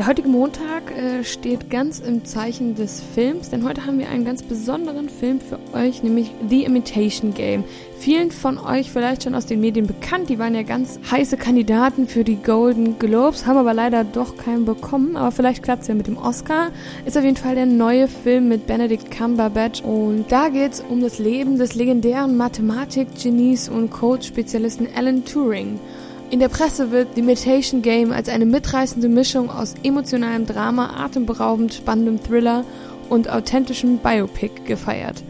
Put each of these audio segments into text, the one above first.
Der heutige Montag äh, steht ganz im Zeichen des Films, denn heute haben wir einen ganz besonderen Film für euch, nämlich The Imitation Game. Vielen von euch vielleicht schon aus den Medien bekannt, die waren ja ganz heiße Kandidaten für die Golden Globes, haben aber leider doch keinen bekommen, aber vielleicht klappt es ja mit dem Oscar. Ist auf jeden Fall der neue Film mit Benedict Cumberbatch und da geht es um das Leben des legendären Mathematik-Genies und Code-Spezialisten Alan Turing. In der Presse wird The Imitation Game als eine mitreißende Mischung aus emotionalem Drama, atemberaubend spannendem Thriller und authentischem Biopic gefeiert.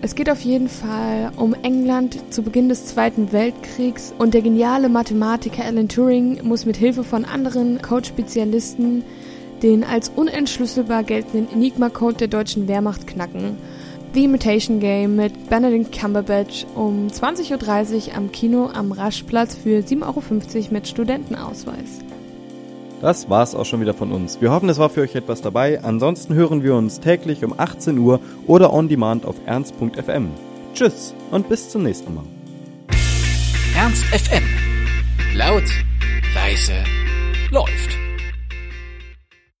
Es geht auf jeden Fall um England zu Beginn des Zweiten Weltkriegs und der geniale Mathematiker Alan Turing muss mit Hilfe von anderen Code-Spezialisten den als unentschlüsselbar geltenden Enigma-Code der deutschen Wehrmacht knacken. The Imitation Game mit Benedict Cumberbatch um 20.30 Uhr am Kino am Raschplatz für 7,50 Euro mit Studentenausweis. Das war's auch schon wieder von uns. Wir hoffen, es war für euch etwas dabei. Ansonsten hören wir uns täglich um 18 Uhr oder on demand auf ernst.fm. Tschüss und bis zum nächsten Mal. Ernst FM. Laut, leise, läuft.